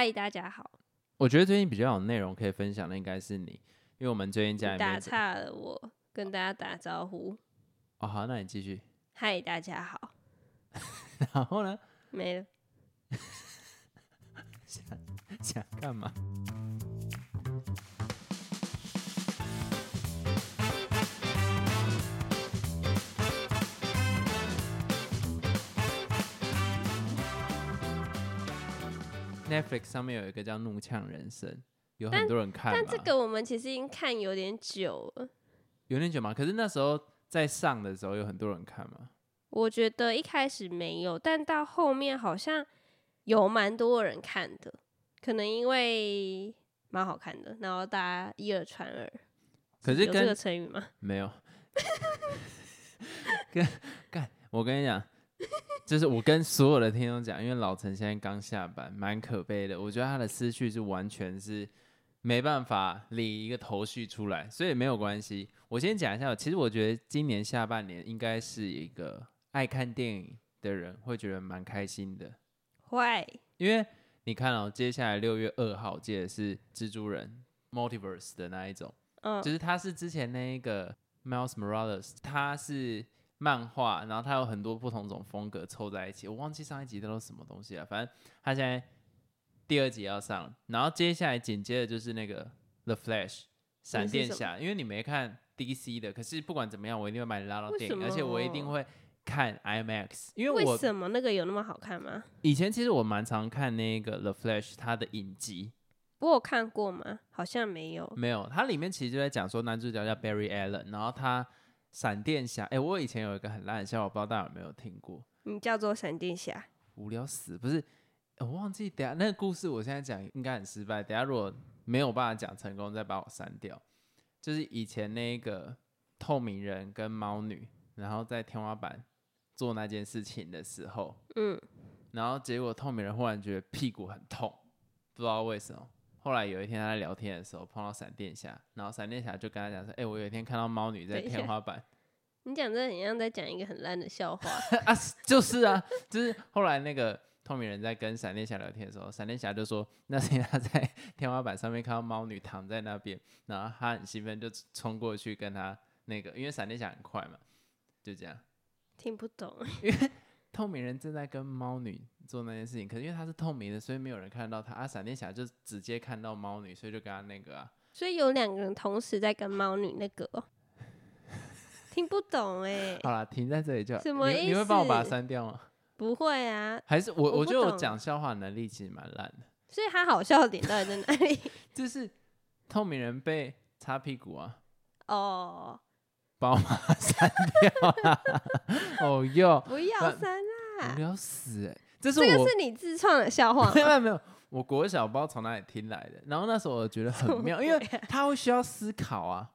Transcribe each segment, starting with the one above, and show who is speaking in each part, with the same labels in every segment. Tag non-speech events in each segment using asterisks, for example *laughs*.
Speaker 1: 嗨，大家好。
Speaker 2: 我觉得最近比较有内容可以分享的应该是你，因为我们最近家里
Speaker 1: 打
Speaker 2: 面
Speaker 1: 岔了，我跟大家打招呼。
Speaker 2: 哦好，那你继续。
Speaker 1: 嗨，大家好。*laughs*
Speaker 2: 然后呢，
Speaker 1: 没了。*laughs*
Speaker 2: 想想干嘛？Netflix 上面有一个叫《怒呛人生》，有很多人看
Speaker 1: 但
Speaker 2: 嘛
Speaker 1: 这个我们其实已经看有点久了。
Speaker 2: 有点久嘛。可是那时候在上的时候，有很多人看吗。
Speaker 1: 我觉得一开始没有，但到后面好像有蛮多人看的，可能因为蛮好看的，然后大家一耳传耳。
Speaker 2: 可是跟
Speaker 1: 有这个成语吗？
Speaker 2: 没有，*laughs* 跟干，我跟你讲，*laughs* 就是我跟所有的听众讲，因为老陈现在刚下班，蛮可悲的。我觉得他的思绪是完全是没办法理一个头绪出来，所以没有关系。我先讲一下，其实我觉得今年下半年应该是一个爱看电影的人会觉得蛮开心的，
Speaker 1: 会，
Speaker 2: 因为你看哦，接下来六月二号，我记得是蜘蛛人 Multiverse 的那一种。
Speaker 1: 嗯，
Speaker 2: 就是他是之前那一个 Miles Morales，他是漫画，然后它有很多不同种风格凑在一起，我忘记上一集都是什么东西了，反正他现在第二集要上，然后接下来紧接着就是那个 The Flash 闪电侠，因为你没看 DC 的，可是不管怎么样，我一定会把你拉到电影，而且我一定会看 IMAX，因为
Speaker 1: 为
Speaker 2: 我
Speaker 1: 什么那个有那么好看吗？
Speaker 2: 以前其实我蛮常看那个 The Flash 它的影集，不过
Speaker 1: 我有看过吗？好像没有。
Speaker 2: 没有，它里面其实就在讲说男主角叫 Barry Allen，然后他闪电侠，哎、我以前有一个很烂的笑话，我不知道大家有没有听过，
Speaker 1: 你叫做闪电侠，
Speaker 2: 无聊死，不是，我忘记，等下那个故事我现在讲应该很失败，等下如果没有办法讲成功，再把我删掉。就是以前那个透明人跟猫女，然后在天花板做那件事情的时候，
Speaker 1: 嗯，
Speaker 2: 然后结果透明人忽然觉得屁股很痛，不知道为什么。后来有一天他在聊天的时候碰到闪电侠，然后闪电侠就跟他讲说：“哎、我有一天看到猫女在天花板
Speaker 1: 你讲这很像在讲一个很烂的笑话。*laughs*
Speaker 2: 啊，就是啊，就是后来那个透明人在跟闪电侠聊天的时候，闪电侠就说那天他在天花板上面看到猫女躺在那边，然后他很兴奋就冲过去跟他那个，因为闪电侠很快嘛，就这样。
Speaker 1: 听不懂，*laughs*
Speaker 2: 透明人正在跟猫女做那件事情，可是因为他是透明的，所以没有人看到他。啊，闪电侠就直接看到猫女，所以就跟他那个啊，
Speaker 1: 所以有两个人同时在跟猫女那个哦、听不懂哎、
Speaker 2: 好啦，停在这里就好。
Speaker 1: 什么意
Speaker 2: 你你会帮我把它删掉吗？
Speaker 1: 不会啊，
Speaker 2: 还是我
Speaker 1: 我
Speaker 2: 我觉得我讲笑话能力其实蛮烂的，
Speaker 1: 所以他好笑的点到底在哪里？*laughs*
Speaker 2: 就是透明人被擦屁股啊，
Speaker 1: 哦，
Speaker 2: 帮我把它删掉啦。*laughs* 哦哟，
Speaker 1: 不要删
Speaker 2: 无
Speaker 1: 啦，
Speaker 2: 聊死哎、这是
Speaker 1: 这
Speaker 2: 我
Speaker 1: 个是你自创的笑话 *laughs*
Speaker 2: 没有
Speaker 1: 吗？
Speaker 2: 没有没有，我国小不知道从哪里听来的，然后那时候我觉得很妙，因为他会需要思考啊。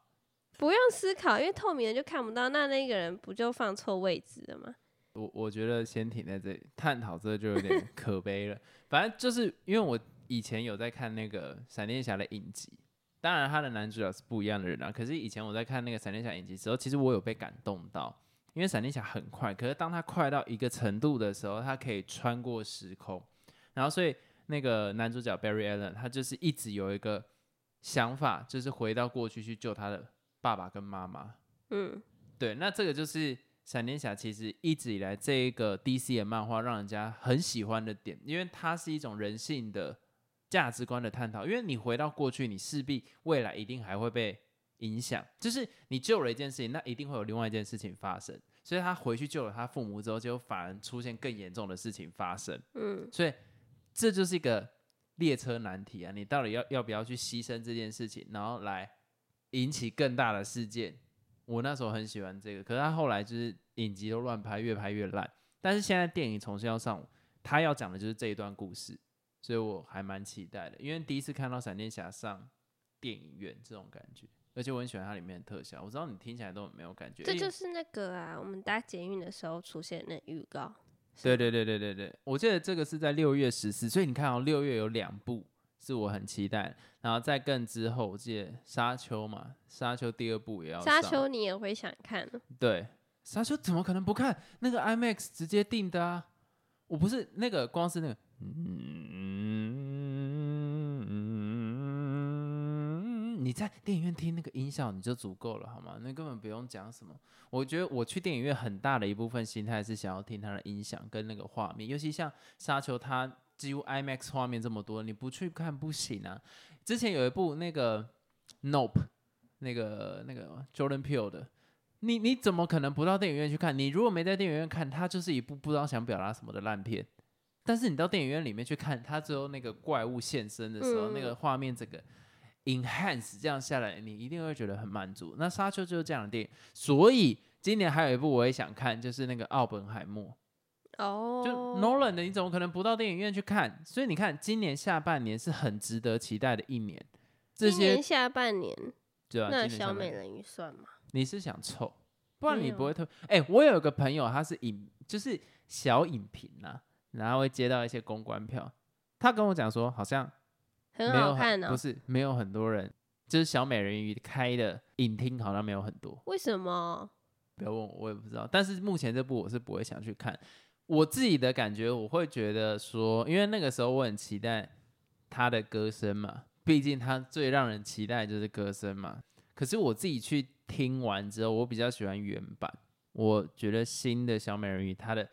Speaker 1: 不用思考，因为透明的就看不到，那那个人不就放错位置了吗？
Speaker 2: 我我觉得先停在这里，探讨这就有点 *laughs* 可悲了。反正就是因为我以前有在看那个闪电侠的影集，当然他的男主角是不一样的人啊。可是以前我在看那个闪电侠影集的时候，其实我有被感动到，因为闪电侠很快，可是当他快到一个程度的时候，他可以穿过时空，然后所以那个男主角 Barry Allen 他就是一直有一个想法，就是回到过去去救他的爸爸跟妈妈。
Speaker 1: 嗯，
Speaker 2: 对，那这个就是闪电侠其实一直以来这一个 DC 的漫画让人家很喜欢的点，因为它是一种人性的价值观的探讨。因为你回到过去，你势必未来一定还会被影响，就是你救了一件事情，那一定会有另外一件事情发生。所以他回去救了他父母之后，结果反而出现更严重的事情发生。
Speaker 1: 嗯，
Speaker 2: 所以这就是一个列车难题啊！你到底要要不要去牺牲这件事情，然后来引起更大的事件？我那时候很喜欢这个，可是他后来就是影集都乱拍，越拍越烂。但是现在电影重新要上，他要讲的就是这一段故事，所以我还蛮期待的，因为第一次看到闪电侠上电影院这种感觉，而且我很喜欢它里面的特效。我知道你听起来都没有感觉，
Speaker 1: 这就是那个啊，我们搭捷运的时候出现的那预告。
Speaker 2: 对对对对对对，我记得这个是在六月十四，所以你看哦，六月有两部是我很期待，然后再更之后，我记得《沙丘》嘛，《沙丘》第二部也要
Speaker 1: 沙丘你也会想看哦？
Speaker 2: 对，《沙丘》怎么可能不看？那个 IMAX 直接定的啊！我不是那个，光是那个，嗯，你在电影院听那个音效你就足够了，好吗？那根本不用讲什么。我觉得我去电影院很大的一部分心态是想要听它的音响跟那个画面，尤其像沙丘，它几乎 IMAX 画面这么多，你不去看不行啊。之前有一部那个 Nope，那个那个 Jordan Peele 的，你你怎么可能不到电影院去看？你如果没在电影院看，它就是一部不知道想表达什么的烂片。但是你到电影院里面去看，它最后那个怪物现身的时候，那个画面这个。Enhance 这样下来，你一定会觉得很满足。那沙丘就是这样的电影，所以今年还有一部我也想看，就是那个奥本海默。
Speaker 1: 哦，
Speaker 2: 就 Nolan 的，你怎么可能不到电影院去看？所以你看，今年下半年是很值得期待的一年。这些
Speaker 1: 下半年，
Speaker 2: 对啊，
Speaker 1: 那小美人鱼算吗？
Speaker 2: 你是想凑，不然你不会特。哎，我有个朋友，他是影，就是小影评啊，然后会接到一些公关票，他跟我讲说，好像。
Speaker 1: 很好看呢，
Speaker 2: 不是没有很多人，就是小美人鱼开的影厅好像没有很多。
Speaker 1: 为什么？
Speaker 2: 不要问我，我也不知道。但是目前这部我是不会想去看。我自己的感觉，我会觉得说，因为那个时候我很期待他的歌声嘛，毕竟他最让人期待就是歌声嘛。可是我自己去听完之后，我比较喜欢原版。我觉得新的小美人鱼她的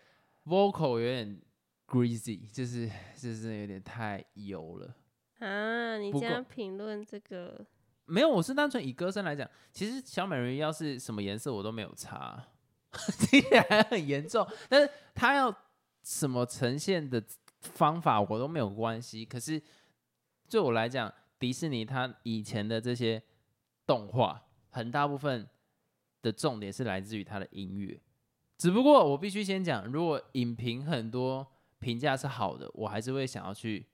Speaker 2: vocal 有点 greasy，就是就是有点太油了。
Speaker 1: 啊，你这样评论这个
Speaker 2: 没有？我是单纯以歌声来讲，其实小美人鱼要是什么颜色我都没有差，*laughs* 听起来很严重。但是它要什么呈现的方法我都没有关系。可是对我来讲，迪士尼它以前的这些动画，很大部分的重点是来自于它的音乐。只不过我必须先讲，如果影评很多评价是好的，我还是会想要去。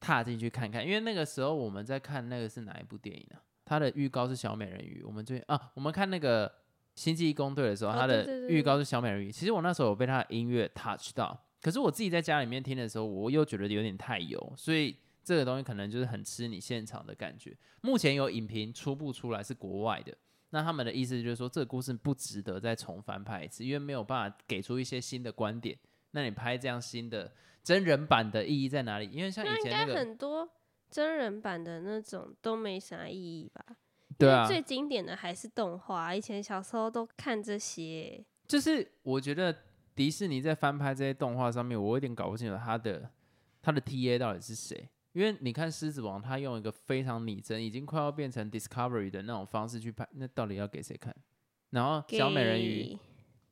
Speaker 2: 踏进去看看，因为那个时候我们在看那个是哪一部电影呢？它的预告是小美人鱼。我们最啊，我们看那个星际异攻队的时候，它的预告是小美人鱼。其实我那时候有被它的音乐 touch 到，可是我自己在家里面听的时候，我又觉得有点太油，所以这个东西可能就是很吃你现场的感觉。目前有影评初步出来是国外的，那他们的意思就是说这个故事不值得再重翻拍一次，因为没有办法给出一些新的观点。那你拍这样新的？真人版的意义在哪里？因为像以前那
Speaker 1: 个很多真人版的那种都没啥意义吧？
Speaker 2: 对啊，
Speaker 1: 最经典的还是动画。以前小时候都看这些。
Speaker 2: 就是我觉得迪士尼在翻拍这些动画上面，我有点搞不清楚他的他的 T A 到底是谁。因为你看《狮子王》，他用一个非常拟真，已经快要变成 Discovery 的那种方式去拍，那到底要给谁看？然后小美人鱼。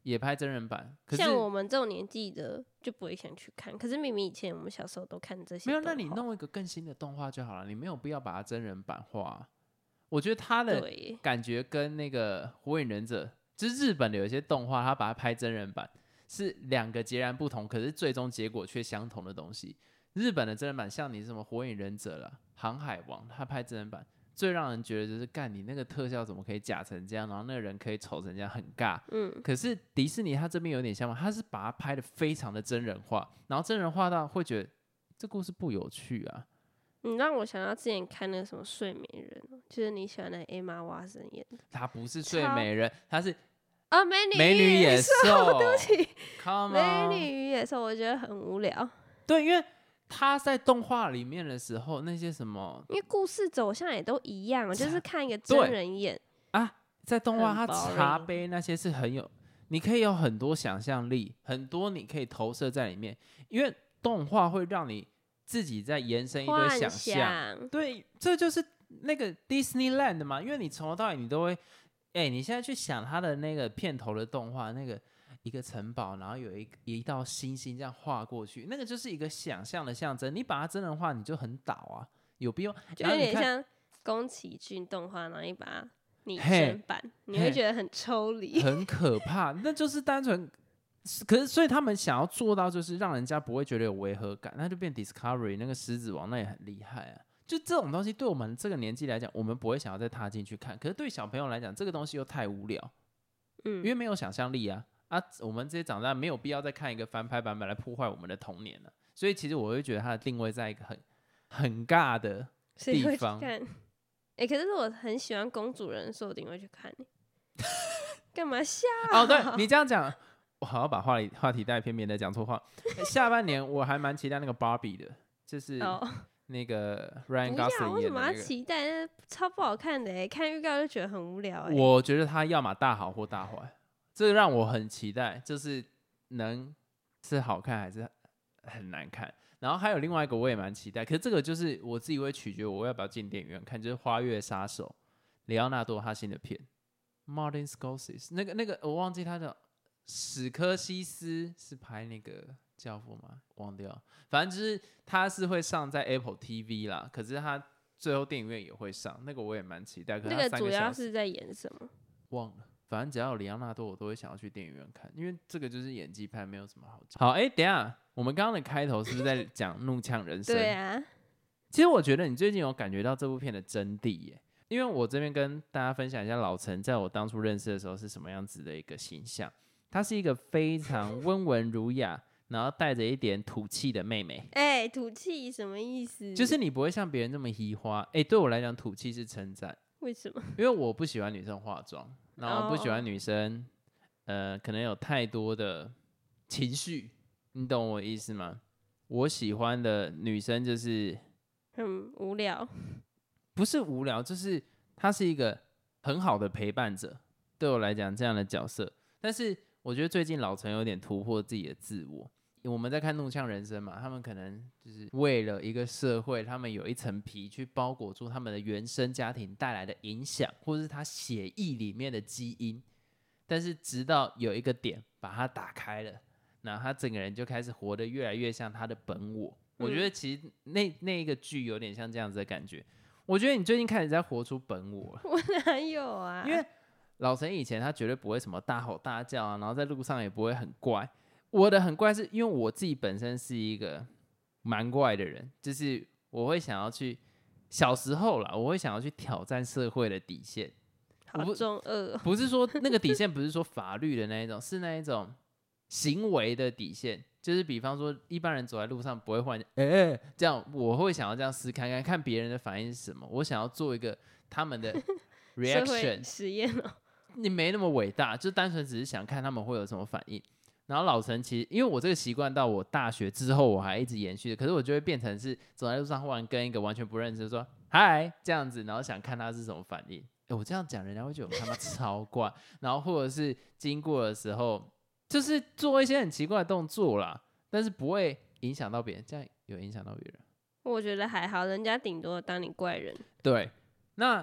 Speaker 2: 也拍真人版，
Speaker 1: 像我们这种年纪的就不会想去看。可是明明以前我们小时候都看这些，
Speaker 2: 没有，那你弄一个更新的动画就好了，你没有必要把它真人版化。我觉得他的感觉跟那个《火影忍者》，就是日本的有一些动画，他把它拍真人版是两个截然不同，可是最终结果却相同的东西。日本的真人版像你什么《火影忍者》了，《航海王》，他拍真人版。最让人觉得就是干你那个特效怎么可以假成这样，然后那个人可以丑成这样，很尬。嗯，可是迪士尼他这边有点像嘛，他是把它拍的非常的真人化，然后真人化到会觉得这故事不有趣啊。
Speaker 1: 你让我想到之前看那个什么睡美人，就是你喜欢的 Emma Watson 演的。
Speaker 2: 她不是睡美人，她是
Speaker 1: 啊美女
Speaker 2: 美女野兽。*laughs*
Speaker 1: 对不起，美女与野兽，我觉得很无聊。
Speaker 2: 对，因为。他在动画里面的时候，那些什么，
Speaker 1: 因为故事走向也都一样，就是看一个真人演
Speaker 2: 啊。在动画，他茶杯那些是很有，你可以有很多想象力，很多你可以投射在里面。因为动画会让你自己在延伸一堆想象，对，这就是那个 Disneyland 嘛。因为你从头到尾你都会，哎，你现在去想他的那个片头的动画那个。一个城堡，然后有一一道星星这样画过去，那个就是一个想象的象征。你把它真人化，你就很倒啊，有必要？
Speaker 1: 就有点像宫崎骏动画，然后一把拟真版，你会觉得很抽离，
Speaker 2: 很 *laughs* 可怕。那就是单纯，可是所以他们想要做到，就是让人家不会觉得有违和感，那就变 Discovery 那个狮子王，那也很厉害啊。就这种东西，对我们这个年纪来讲，我们不会想要再踏进去看。可是对小朋友来讲，这个东西又太无聊，嗯，因为没有想象力啊。啊，我们这些长大没有必要再看一个翻拍版本来破坏我们的童年了。所以其实我会觉得它的定位在一个很很尬的地方。
Speaker 1: 哎，可是我很喜欢公主人，所以我一定会去看你。干嘛笑？
Speaker 2: 哦，对你这样讲，我好要把话题话题带偏，免得讲错话。下半年我还蛮期待那个芭比的，就是那个 *laughs* Ryan Gosling
Speaker 1: 为什么要期待？那超不好看的哎，看预告就觉得很无聊哎。
Speaker 2: 我觉得他要么大好或大坏，这个让我很期待，就是能是好看还是很难看。然后还有另外一个我也蛮期待，可是这个就是我自己会取决我要不要进电影院看，就是《花月杀手》，里奥纳多他新的片，Martin Scorsese 那个那个我忘记他的史科西斯是拍那个教父吗？忘掉，反正就是他是会上在 Apple TV 啦，可是他最后电影院也会上，那个我也蛮期待。可是
Speaker 1: 那个主要是在演什么？
Speaker 2: 忘了，反正只要有里奥纳多，我都会想要去电影院看，因为这个就是演技派，没有什么好讲。好，哎、等下，我们刚刚的开头是不是在 *laughs* 讲怒呛人生？
Speaker 1: 对啊，
Speaker 2: 其实我觉得你最近有感觉到这部片的真谛耶，因为我这边跟大家分享一下老陈在我当初认识的时候是什么样子的一个形象。她是一个非常 *laughs* 温文儒雅，然后带着一点土气的妹妹。
Speaker 1: 哎，土气什么意思？
Speaker 2: 就是你不会像别人这么移花，哎、对我来讲，土气是称赞。
Speaker 1: 为什么？
Speaker 2: 因为我不喜欢女生化妆，然后不喜欢
Speaker 1: 哦
Speaker 2: 女生，呃，可能有太多的情绪，你懂我意思吗？我喜欢的女生就是
Speaker 1: 很无聊。
Speaker 2: 不是无聊，就是她是一个很好的陪伴者，对我来讲这样的角色。但是我觉得最近老陈有点突破自己的自我。我们在看《怒呛人生》嘛，他们可能就是为了一个社会，他们有一层皮去包裹住他们的原生家庭带来的影响，或者是他血液里面的基因。但是直到有一个点把它打开了，那他整个人就开始活得越来越像他的本我。我觉得其实那那一个剧有点像这样子的感觉。我觉得你最近开始在活出本我了，
Speaker 1: 我哪有啊？
Speaker 2: 因为老陈以前他绝对不会什么大吼大叫啊，然后在路上也不会很怪。我的很怪是因为我自己本身是一个蛮怪的人，就是我会想要去小时候啦，我会想要去挑战社会的底线，
Speaker 1: 好
Speaker 2: 不
Speaker 1: 中二哦。
Speaker 2: 不是说那个底线 *laughs* 不是说法律的那一种，是那一种行为的底线。就是比方说，一般人走在路上不会换，哎、这样我会想要这样试看看，看别人的反应是什么。我想要做一个他们的 reaction，
Speaker 1: 实验哦，
Speaker 2: 你没那么伟大，就单纯只是想看他们会有什么反应。然后老陈其实因为我这个习惯到我大学之后我还一直延续的，可是我就会变成是走在路上忽然跟一个完全不认识的说嗨这样子，然后想看他是什么反应。诶我这样讲，人家会觉得我他妈超怪。然后或者是经过的时候，就是做一些很奇怪的动作啦，但是不会影响到别人，这样有影响到别人。
Speaker 1: 我觉得还好，人家顶多当你怪人。
Speaker 2: 对，那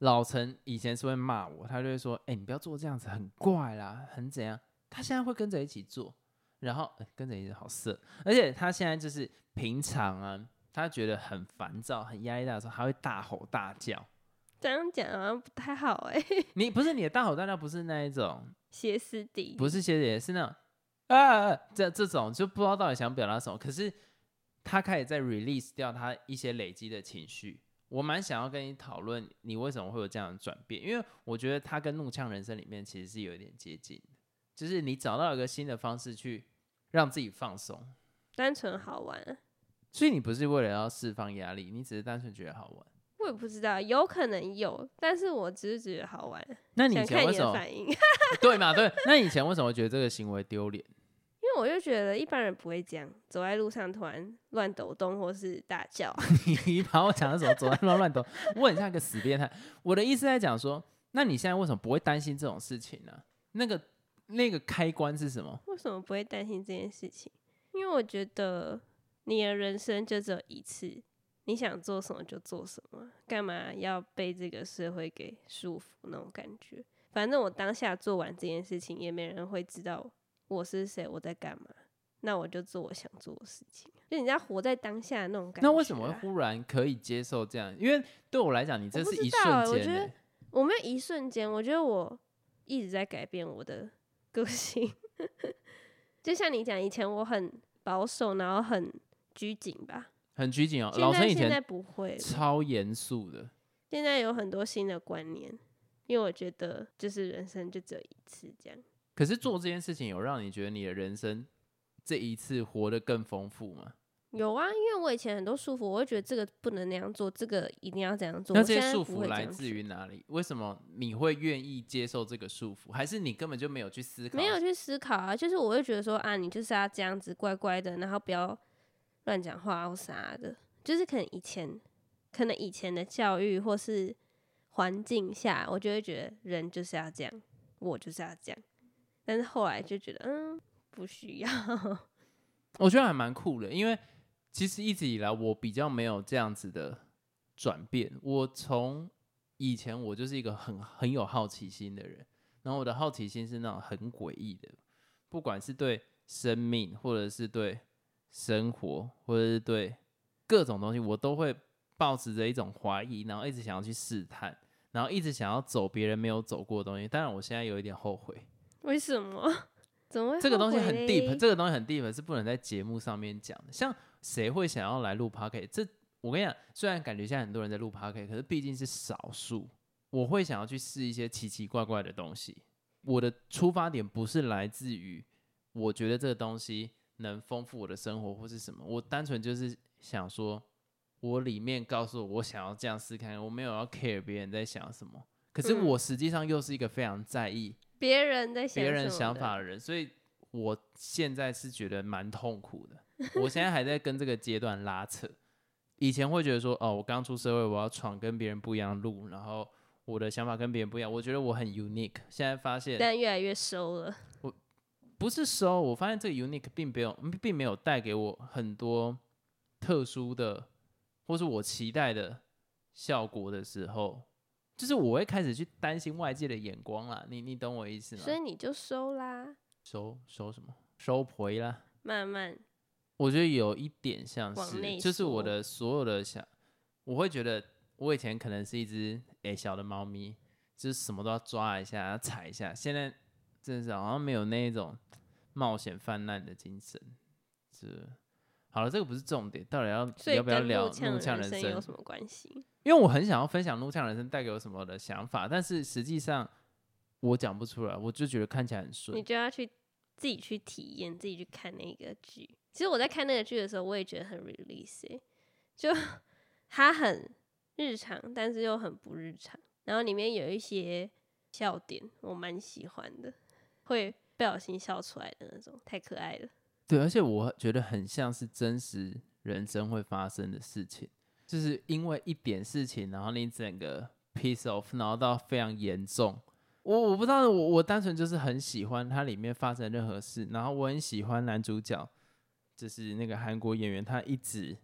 Speaker 2: 老陈以前是会骂我，他就会说：“哎、你不要做这样子，很怪啦，很怎样。”他现在会跟着一起做，然后、呃跟着一起好色，而且他现在就是平常啊，他觉得很烦躁、很压力大的时候，他会大吼大叫。
Speaker 1: 这样讲好像不太好哎、*laughs*
Speaker 2: 你不是你的大吼大叫，不是那一种，
Speaker 1: 歇斯底里。
Speaker 2: 不是歇斯底，是那种啊这这种就不知道到底想表达什么，可是他开始在 release 掉他一些累积的情绪。我蛮想要跟你讨论，你为什么会有这样的转变？因为我觉得他跟《怒呛人生》里面其实是有一点接近的，就是你找到一个新的方式去让自己放松，
Speaker 1: 单纯好玩，
Speaker 2: 所以你不是为了要释放压力，你只是单纯觉得好玩。
Speaker 1: 我也不知道，有可能有，但是我只是觉得好玩，
Speaker 2: 那你以前为什么
Speaker 1: 反应。*laughs*
Speaker 2: 对嘛？对，那以前为什么会觉得这个行为丢脸？
Speaker 1: 因为我就觉得一般人不会这样，走在路上突然乱抖动或是大叫 *laughs* 啊。
Speaker 2: 你把我讲的什么走在路上乱抖，我很像个死变态。我的意思在讲说，那你现在为什么不会担心这种事情呢？那个那个开关是什么？
Speaker 1: 为什么不会担心这件事情？因为我觉得你的人生就只有一次，你想做什么就做什么，干嘛要被这个社会给束缚那种感觉？反正我当下做完这件事情，也没人会知道我是谁，我在干嘛。那我就做我想做的事情，就你要活在当下的那种感觉、啊。
Speaker 2: 那为什么会忽然可以接受这样？因为对我来讲，你这是一瞬间、
Speaker 1: 我觉得
Speaker 2: 欸。
Speaker 1: 我没有一瞬间，我觉得我一直在改变我的个性。*laughs* 就像你讲，以前我很保守，然后很拘谨吧。
Speaker 2: 很拘谨哦。
Speaker 1: 现
Speaker 2: 老陈以
Speaker 1: 前现在不会，
Speaker 2: 超严肃的，
Speaker 1: 现在有很多新的观念，因为我觉得就是人生就只有一次这样。
Speaker 2: 可是做这件事情有让你觉得你的人生这一次活得更丰富吗？
Speaker 1: 有啊，因为我以前很多束缚，我会觉得这个不能那样做，这个一定要这样做。
Speaker 2: 那这些束缚来自于哪里？为什么你会愿意接受这个束缚？还是你根本就没有去思考？
Speaker 1: 没有去思考啊，就是我会觉得说啊，你就是要这样子乖乖的，然后不要乱讲话或啥的，就是可能以前，可能以前的教育或是环境下，我就会觉得人就是要这样，我就是要这样。但是后来就觉得，嗯，不需要。*laughs*
Speaker 2: 我觉得还蛮酷的，因为其实一直以来我比较没有这样子的转变。我从以前我就是一个很很有好奇心的人，然后我的好奇心是那种很诡异的，不管是对生命，或者是对生活，或者是对各种东西，我都会抱持着一种怀疑，然后一直想要去试探，然后一直想要走别人没有走过的东西。当然，我现在有一点后悔。
Speaker 1: 为什么？怎么会？
Speaker 2: 这个东西很 deep，这个东西很 deep，是不能在节目上面讲的。像谁会想要来录 p o c a s t 这我跟你讲，虽然感觉现在很多人在录 p o c a s t 可是毕竟是少数。我会想要去试一些奇奇怪怪的东西。我的出发点不是来自于我觉得这个东西能丰富我的生活或是什么，我单纯就是想说，我里面告诉我我想要这样试看，我没有要 care 别人在想什么。可是我实际上又是一个非常在意。
Speaker 1: 别人在
Speaker 2: 别人想法的人，所以我现在是觉得蛮痛苦的。我现在还在跟这个阶段拉扯。以前会觉得说，哦，我刚出社会，我要闯跟别人不一样的路，然后我的想法跟别人不一样，我觉得我很 unique。现在发现，
Speaker 1: 但越来越收了。
Speaker 2: 我不是收，我发现这个 unique 并没有，并没有带给我很多特殊的，或是我期待的效果的时候。就是我会开始去担心外界的眼光啦，你你懂我意思吗？
Speaker 1: 所以你就收啦，
Speaker 2: 收收什么？收回啦。
Speaker 1: 慢慢，
Speaker 2: 我觉得有一点像是，就是我的所有的想，我会觉得我以前可能是一只诶小的猫咪，就是什么都要抓一下，要踩一下。现在真的是好像没有那一种冒险泛滥的精神。是好了，这个不是重点，到底要要不要聊怒呛人生
Speaker 1: 有什么关系？
Speaker 2: 因为我很想要分享《怒呛人生》带给我什么的想法，但是实际上我讲不出来，我就觉得看起来很顺。
Speaker 1: 你就要去自己去体验，自己去看那个剧。其实我在看那个剧的时候，我也觉得很 release，就 *laughs* 它很日常，但是又很不日常。然后里面有一些笑点，我蛮喜欢的，会不小心笑出来的那种，太可爱了。
Speaker 2: 对，而且我觉得很像是真实人生会发生的事情。就是因为一点事情，然后你整个 piece of，然后到非常严重。我我不知道，我我单纯就是很喜欢它里面发生任何事，然后我很喜欢男主角，就是那个韩国演员，他一直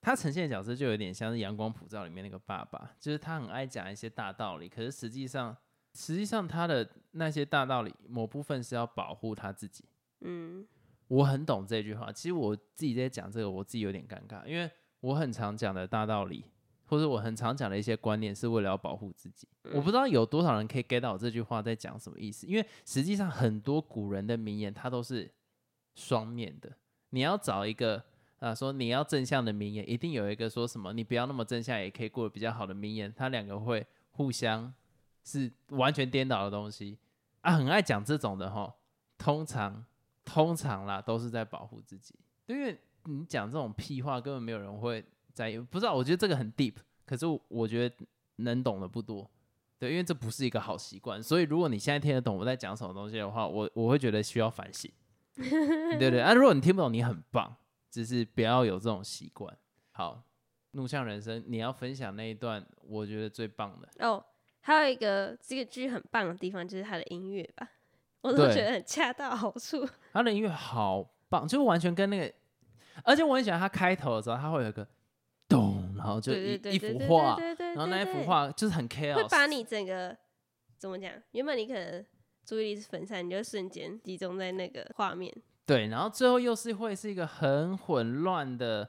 Speaker 2: 他呈现的角色就有点像是《阳光普照》里面那个爸爸，就是他很爱讲一些大道理，可是实际上实际上他的那些大道理某部分是要保护他自己。嗯，我很懂这句话。其实我自己在讲这个，我自己有点尴尬，因为。我很常讲的大道理，或者我很常讲的一些观念，是为了要保护自己。我不知道有多少人可以 get 到这句话在讲什么意思，因为实际上很多古人的名言，它都是双面的。你要找一个啊，说你要正向的名言，一定有一个说什么你不要那么正向，也可以过得比较好的名言，它两个会互相是完全颠倒的东西啊。很爱讲这种的哈，通常通常啦都是在保护自己，因为。你讲这种屁话，根本没有人会在意。不知道，我觉得这个很 deep，可是我觉得能懂的不多。对，因为这不是一个好习惯。所以，如果你现在听得懂我在讲什么东西的话，我我会觉得需要反省。对对 *laughs* 啊，如果你听不懂，你很棒，只是不要有这种习惯。好，怒向人生，你要分享那一段，我觉得最棒的
Speaker 1: 哦。还有一个这个剧很棒的地方，就是它的音乐吧，我都觉得很恰到好处。
Speaker 2: 它的音乐好棒，就完全跟那个。而且我很喜欢它开头的时候，它会有个咚，然后就一一幅画，然后那一幅画就是很 chaos，
Speaker 1: 会把你整个怎么讲？原本你可能注意力是分散，你就瞬间集中在那个画面。
Speaker 2: 对，然后最后又是会是一个很混乱的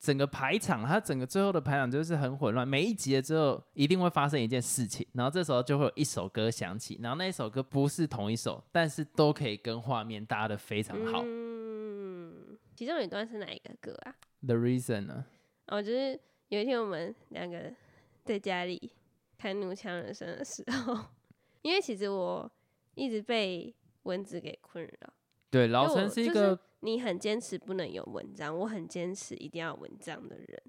Speaker 2: 整个排场，它整个最后的排场就是很混乱。每一集的之后一定会发生一件事情，然后这时候就会有一首歌响起，然后那一首歌不是同一首，但是都可以跟画面搭的非常好。
Speaker 1: 其中有一段是哪一个歌啊
Speaker 2: ？The Reason 呢？
Speaker 1: 哦，就是有一天我们两个在家里看《怒呛人生》的时候，*laughs* 因为其实我一直被蚊子给困扰。
Speaker 2: 对，老陈是一个
Speaker 1: 你很坚持不能有蚊帐，我很坚持一定要蚊帐的人。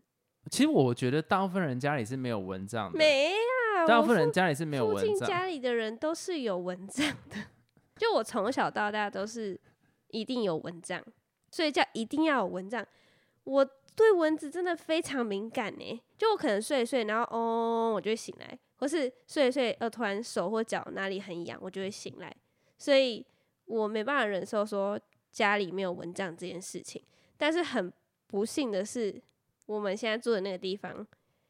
Speaker 2: 其实我觉得大部分人家里是没有蚊帐的，
Speaker 1: 没啊，
Speaker 2: 大部分人家里是没有蚊帐，
Speaker 1: 家里的人都是有蚊帐的。就我从小到大都是一定有蚊帐。睡觉一定要有蚊帐，我对蚊子真的非常敏感呢。就我可能睡一睡，然后哦，我就会醒来，或是睡一睡，呃，突然手或脚哪里很痒，我就会醒来。所以我没办法忍受说家里没有蚊帐这件事情。但是很不幸的是，我们现在住的那个地方，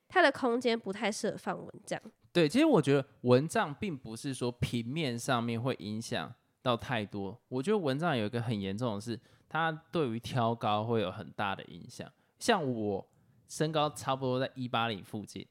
Speaker 1: 它的空间不太适合放蚊帐。
Speaker 2: 对，其实我觉得蚊帐并不是说平面上面会影响到太多。我觉得蚊帐有一个很严重的是，它对于挑高会有很大的影响。像我身高差不多在一八零附近，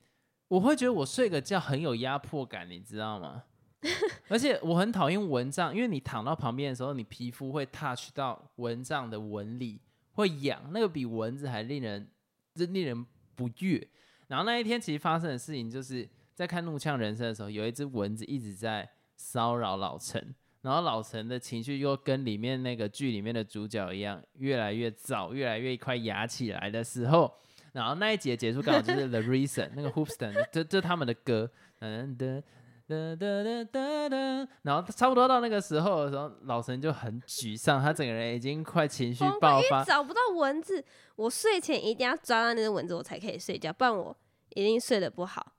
Speaker 2: 我会觉得我睡个觉很有压迫感，你知道吗？*laughs* 而且我很讨厌蚊帐，因为你躺到旁边的时候，你皮肤会 touch 到蚊帐的纹理，会痒，那个比蚊子还令人，真令人不悦。然后那一天其实发生的事情，就是在看《怒呛人生》的时候，有一只蚊子一直在骚扰老陈，然后老陈的情绪又跟里面那个剧里面的主角一样，越来越燥，越来越快压起来的时候，然后那一节结束刚好就是 The Reason 那个 Hoopston，*laughs* 这这他们的歌，嗯的。哒哒哒哒哒，然后差不多到那个时候的时候，老陈就很沮丧，他整个人已经快情绪爆发，
Speaker 1: 找不到蚊子。我睡前一定要抓到那只蚊子，我才可以睡觉，不然我一定睡得不好，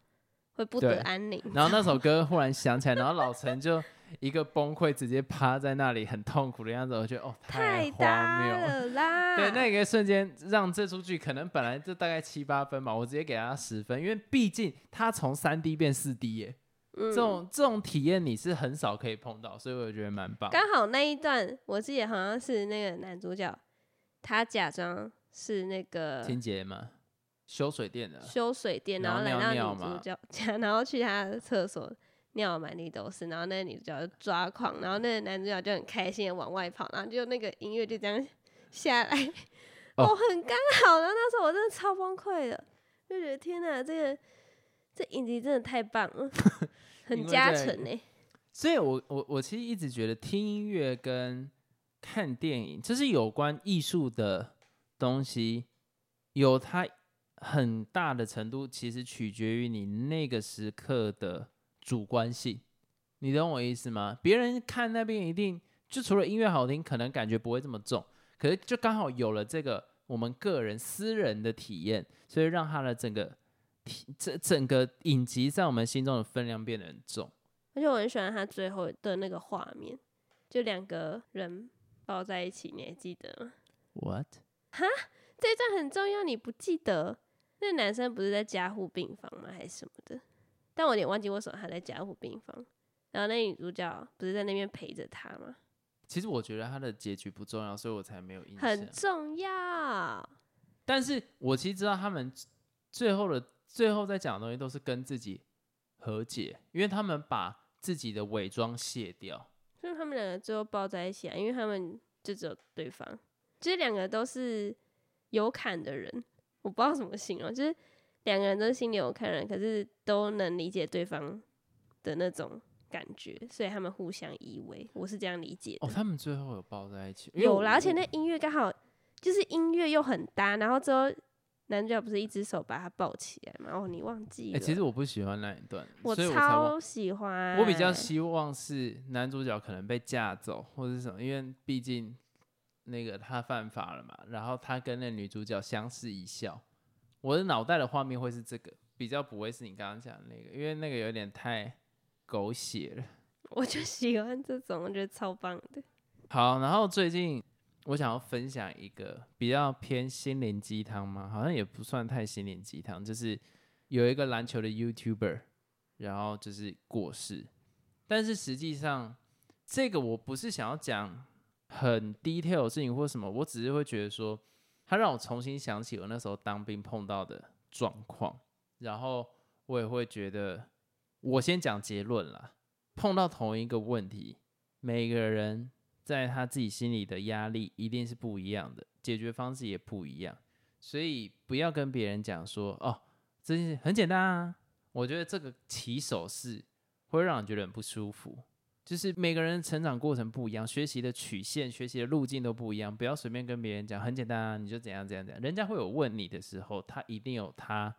Speaker 1: 会不得安宁。
Speaker 2: 然后那 *laughs* 首歌忽然想起来，然后老陈就一个崩溃，直接趴在那里很痛苦的样子。我觉得哦，太荒谬
Speaker 1: 了 *laughs* 啦！
Speaker 2: 对，那个瞬间让这出剧可能本来就大概七八分吧，我直接给他十分，因为毕竟他从三 D 变四 D 耶。这种这种体验你是很少可以碰到，所以我觉得蛮棒。
Speaker 1: 刚好那一段，我记得好像是那个男主角，他假装是那个
Speaker 2: 清洁嘛，修水电的，
Speaker 1: 修水电，然后来到女主角家，*laughs* 然后去他的厕所尿满地都是，然后那个女主角就抓狂，然后那个男主角就很开心的往外跑，然后就那个音乐就这样 *laughs* 下来，哦，很刚好，然后那时候我真的超崩溃的，就觉得天哪，这个这影集真的太棒了。*laughs* 很加成呢，
Speaker 2: 所以我我我其实一直觉得听音乐跟看电影，就是有关艺术的东西，有它很大的程度，其实取决于你那个时刻的主观性。你懂我意思吗？别人看那边一定就除了音乐好听，可能感觉不会这么重，可是就刚好有了这个我们个人私人的体验，所以让他的整个。这整个影集在我们心中的分量变得很重，
Speaker 1: 而且我很喜欢他最后的那个画面，就两个人抱在一起，你还记得吗
Speaker 2: ？What？
Speaker 1: 哈，这一段很重要，你不记得？那男生不是在加护病房吗？还是什么的？但我有点忘记为什么他在加护病房。然后那女主角不是在那边陪着他吗？
Speaker 2: 其实我觉得他的结局不重要，所以我才没有印象。
Speaker 1: 很重要，
Speaker 2: 但是我其实知道他们最后的。最后在讲的东西都是跟自己和解，因为他们把自己的伪装卸掉，
Speaker 1: 所以他们两个最后抱在一起啊，因为他们就只有对方，其实两个都是有坎的人，我不知道怎么形容，就是两个人都是心里有看人，可是都能理解对方的那种感觉，所以他们互相依偎，我是这样理解的。
Speaker 2: 哦，他们最后有抱在一起，
Speaker 1: 有啦，而且那音乐刚好就是音乐又很搭，然后之后。男主角不是一只手把他抱起来吗？哦，你忘记了？
Speaker 2: 其实我不喜欢那一段，
Speaker 1: 我超喜欢。
Speaker 2: 我比较希望是男主角可能被架走或者什么，因为毕竟那个他犯法了嘛。然后他跟那女主角相视一笑，我的脑袋的画面会是这个，比较不会是你刚刚讲的那个，因为那个有点太狗血了。*laughs*
Speaker 1: 我就喜欢这种，我觉得超棒的。
Speaker 2: 好，然后最近。我想要分享一个比较偏心灵鸡汤嘛？好像也不算太心灵鸡汤，就是有一个篮球的 YouTuber，然后就是过世。但是实际上，这个我不是想要讲很 detail 的事情或什么，我只是会觉得说，他让我重新想起我那时候当兵碰到的状况，然后我也会觉得，我先讲结论啦，碰到同一个问题，每个人。在他自己心里的压力一定是不一样的，解决方式也不一样，所以不要跟别人讲说哦，这件事很简单啊。我觉得这个起手式会让人觉得很不舒服。就是每个人成长过程不一样，学习的曲线、学习的路径都不一样，不要随便跟别人讲很简单啊，你就怎样怎样怎样。人家会有问你的时候，他一定有他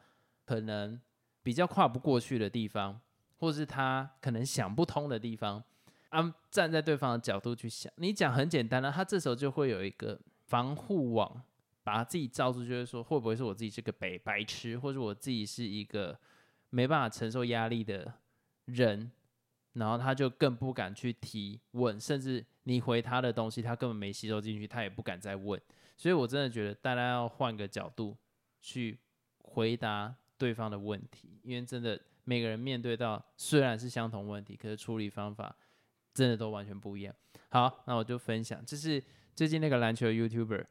Speaker 2: 可能比较跨不过去的地方，或是他可能想不通的地方。啊，站在对方的角度去想，你讲很简单了，他这时候就会有一个防护网把自己罩住，就是说会不会是我自己是个白白痴，或者我自己是一个没办法承受压力的人，然后他就更不敢去提问，甚至你回他的东西，他根本没吸收进去，他也不敢再问。所以我真的觉得大家要换个角度去回答对方的问题，因为真的每个人面对到虽然是相同问题，可是处理方法真的都完全不一样。好，那我就分享，就是最近那个篮球 YouTuber，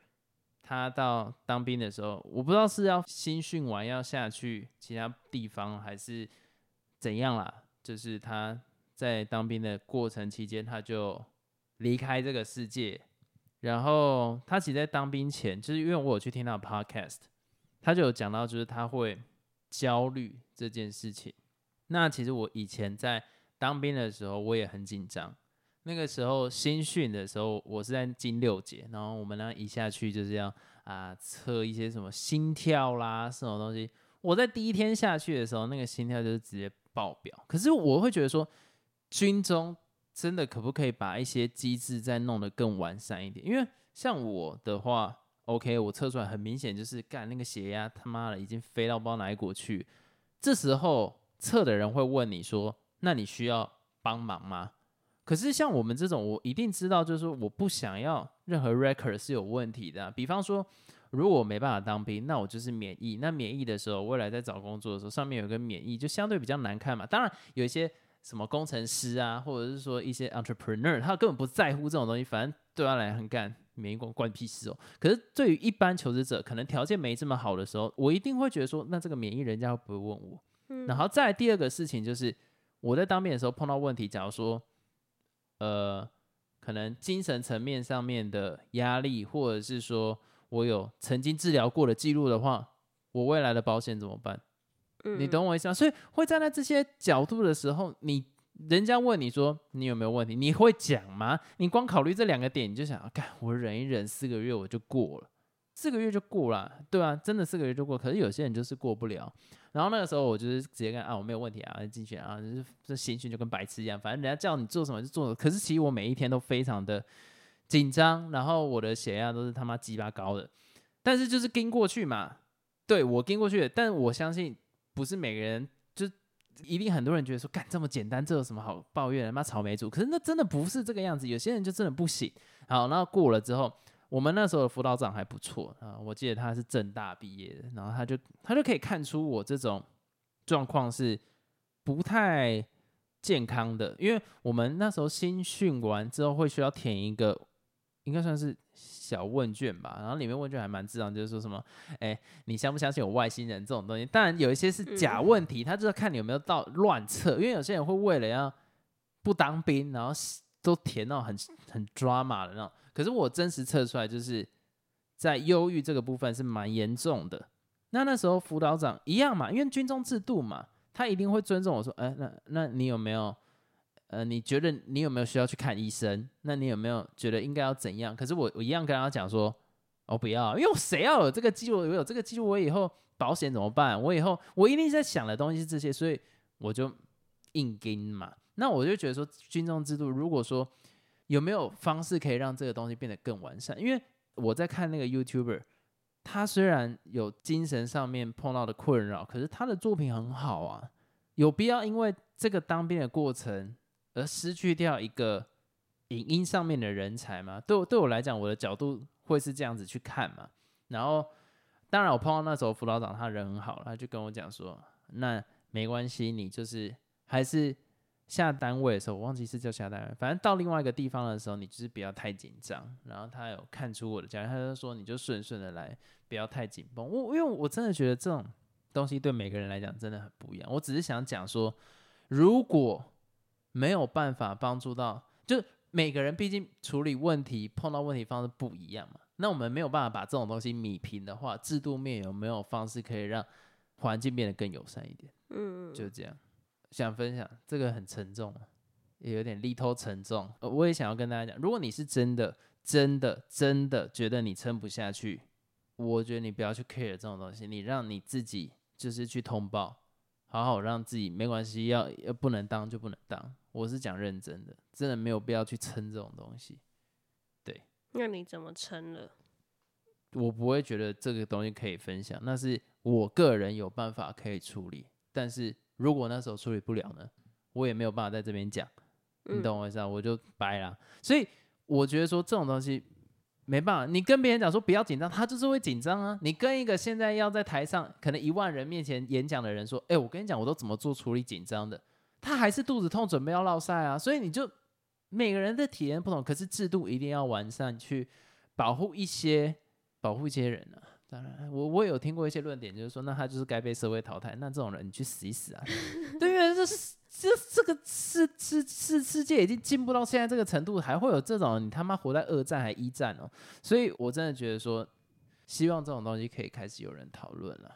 Speaker 2: 他到当兵的时候，我不知道是要新训完要下去其他地方，还是怎样啦。就是他在当兵的过程期间，他就离开这个世界。然后他其实，在当兵前，就是因为我有去听到 podcast，他就有讲到，就是他会焦虑这件事情。那其实我以前在当兵的时候，我也很紧张。那个时候新训的时候，我是在金六节，然后我们呢一下去就是要啊测一些什么心跳啦，什么东西。我在第一天下去的时候，那个心跳就是直接爆表。可是我会觉得说，军中。真的可不可以把一些机制再弄得更完善一点？因为像我的话，OK，我测出来很明显就是干那个血压他妈的已经飞到不知道哪一国去。这时候测的人会问你说：“那你需要帮忙吗？”可是像我们这种，我一定知道，就是说我不想要任何 record 是有问题的。比方说，如果我没办法当兵，那我就是免疫。那免疫的时候，未来在找工作的时候，上面有个免疫，就相对比较难看嘛。当然有一些。什么工程师啊，或者是说一些 entrepreneur，他根本不在乎这种东西，反正对他来很干，免疫关关屁事哦。可是对于一般求职者，可能条件没这么好的时候，我一定会觉得说，那这个免疫人家会不会问我？然后再第二个事情就是，我在当面的时候碰到问题，假如说，呃，可能精神层面上面的压力，或者是说我有曾经治疗过的记录的话，我未来的保险怎么办？你懂我意思吗？所以会站在这些角度的时候，你人家问你说你有没有问题，你会讲吗？你光考虑这两个点，你就想，干我忍一忍，四个月我就过了，四个月就过了，对啊，真的四个月就过。可是有些人就是过不了。然后那个时候我就是直接跟啊，我没有问题啊，进去啊，就是这新训就跟白痴一样，反正人家叫你做什么就做。可是其实我每一天都非常的紧张，然后我的血压都是他妈鸡巴高的。但是就是跟过去嘛，对我跟过去，但我相信。不是每个人就一定很多人觉得说干这么简单，这有什么好抱怨的？妈草莓族，可是那真的不是这个样子。有些人就真的不行。好，那过了之后，我们那时候的辅导长还不错啊，我记得他是正大毕业的，然后他就他就可以看出我这种状况是不太健康的，因为我们那时候新训完之后会需要填一个，应该算是。小问卷吧，然后里面问卷还蛮自然，就是说什么，哎，你相不相信有外星人这种东西？当然有一些是假问题，他就是看你有没有到乱测，因为有些人会为了要不当兵，然后都填那种很很抓马的那种。可是我真实测出来，就是在忧郁这个部分是蛮严重的。那那时候辅导长一样嘛，因为军中制度嘛，他一定会尊重我说，哎，那那你有没有？呃，你觉得你有没有需要去看医生？那你有没有觉得应该要怎样？可是我我一样跟他讲说，我不要，因为我谁要有这个记录？我有这个记录，我以后保险怎么办？我以后我一定在想的东西是这些，所以我就硬跟嘛。那我就觉得说，军中制度，如果说有没有方式可以让这个东西变得更完善？因为我在看那个 YouTuber，他虽然有精神上面碰到的困扰，可是他的作品很好啊。有必要因为这个当兵的过程？而失去掉一个影音上面的人才嘛？对我对我来讲，我的角度会是这样子去看嘛。然后，当然我碰到那时候辅导长，他人很好，他就跟我讲说：“那没关系，你就是还是下单位的时候，我忘记是叫下单位，反正到另外一个地方的时候，你就是不要太紧张。”然后他有看出我的价他就说：“你就顺顺的来，不要太紧绷。”我因为我真的觉得这种东西对每个人来讲真的很不一样。我只是想讲说，如果没有办法帮助到，就每个人毕竟处理问题、碰到问题方式不一样嘛。那我们没有办法把这种东西米平的话，制度面有没有方式可以让环境变得更友善一点？嗯，就这样。想分享这个很沉重，也有点力头沉重。我也想要跟大家讲，如果你是真的、真的、真的觉得你撑不下去，我觉得你不要去 care 这种东西，你让你自己就是去通报。好好让自己没关系，要要不能当就不能当。我是讲认真的，真的没有必要去撑这种东西。对，
Speaker 1: 那你怎么撑了？
Speaker 2: 我不会觉得这个东西可以分享，那是我个人有办法可以处理。但是如果那时候处理不了呢，我也没有办法在这边讲，你懂我意思啊？我就掰了。所以我觉得说这种东西没办法，你跟别人讲说不要紧张，他就是会紧张啊。你跟一个现在要在台上可能一万人面前演讲的人说，哎，我跟你讲，我都怎么做处理紧张的，他还是肚子痛，准备要落赛啊。所以你就每个人的体验不同，可是制度一定要完善，去保护一些保护一些人啊。当然，我我有听过一些论点，就是说，那他就是该被社会淘汰。那这种人，你去死一死啊！对因为这这这个世世世世界已经进步到现在这个程度，还会有这种你他妈活在二战还一战哦！所以我真的觉得说，希望这种东西可以开始有人讨论了。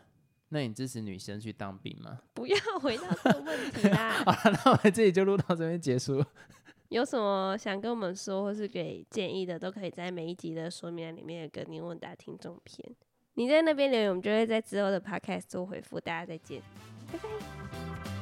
Speaker 2: 那你支持女生去当兵吗？*laughs*
Speaker 1: 不要回答这个问题啦！*laughs*
Speaker 2: 好了，那我们这里就录到这边结束。*laughs*
Speaker 1: 有什么想跟我们说，或是给建议的，都可以在每一集的说明里面跟您问答听众篇。你在那边留言，我们就会在之后的 podcast 做回复。大家再见，拜拜。